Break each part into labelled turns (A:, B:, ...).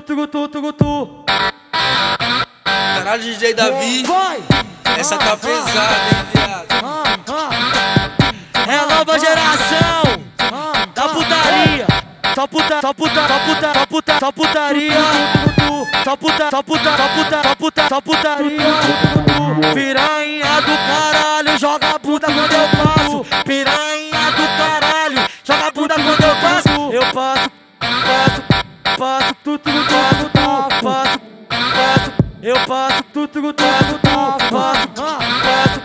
A: Tu, tu, tu, tu, tu.
B: Caralho, DJ Davi.
A: Vai!
B: Essa tá pesada, hein, viado?
A: É a nova geração da putaria. Só puta, só puta, só puta, só puta, só putaria. Só puta, só puta, só puta, só puta, só putaria. Piranha do caralho, joga a bunda quando passo, tu, tu, passo, tu, passo, passo. Eu passo, tu, tu, tu, passo, passo, passo,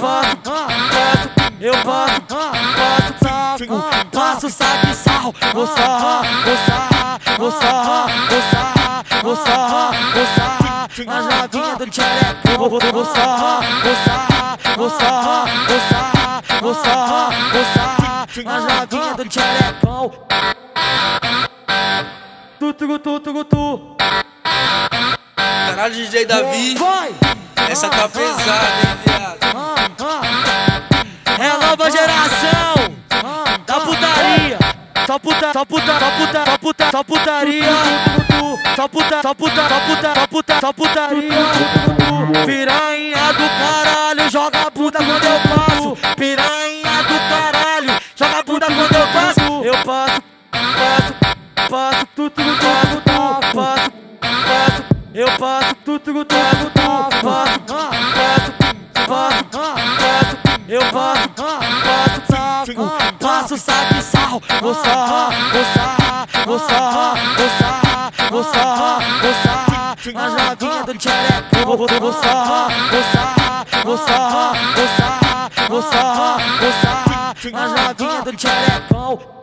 A: passo, passo. Eu passo, passo, saco, passo, saque, sarro. Vou sarrar, vou sarrar, vou sarrar, vou sarrar, vou sarrar, vou sarrar. As novinhas do tchereco, vou, vou, vou sarrar, vou sarrar, vou sarrar, vou sarrar, vou sarrar, vou sarrar. As novinhas do tcherecão. Tu, tu, tu, tu, tu.
B: Caralho, DJ Davi.
A: Vai!
B: Essa tá pesada, hein, viado?
A: É a nova geração da putaria. Só puta, só puta, só puta, só puta, só putaria. Só puta, só puta, só puta, só puta, só putaria. Piranha do caralho, joga a bunda quando eu passo. Piranha do caralho, joga a bunda quando eu passo. Eu passo, passo, passo, tu, tu, passo, tu, passo, passo. Eu passo, tu, tu, passo, tu, passo, passo, passo, passo. Eu passo, passo, saco, passo, saque, sarro. Vou sarrar, vou sarrar, vou sarrar, vou sarrar, vou sarrar, vou sarrar. As novinhas do tchereco, vou, vou, vou sarrar, vou sarrar, vou sarrar, vou sarrar, vou sarrar, vou sarrar. As novinhas do tcherecão.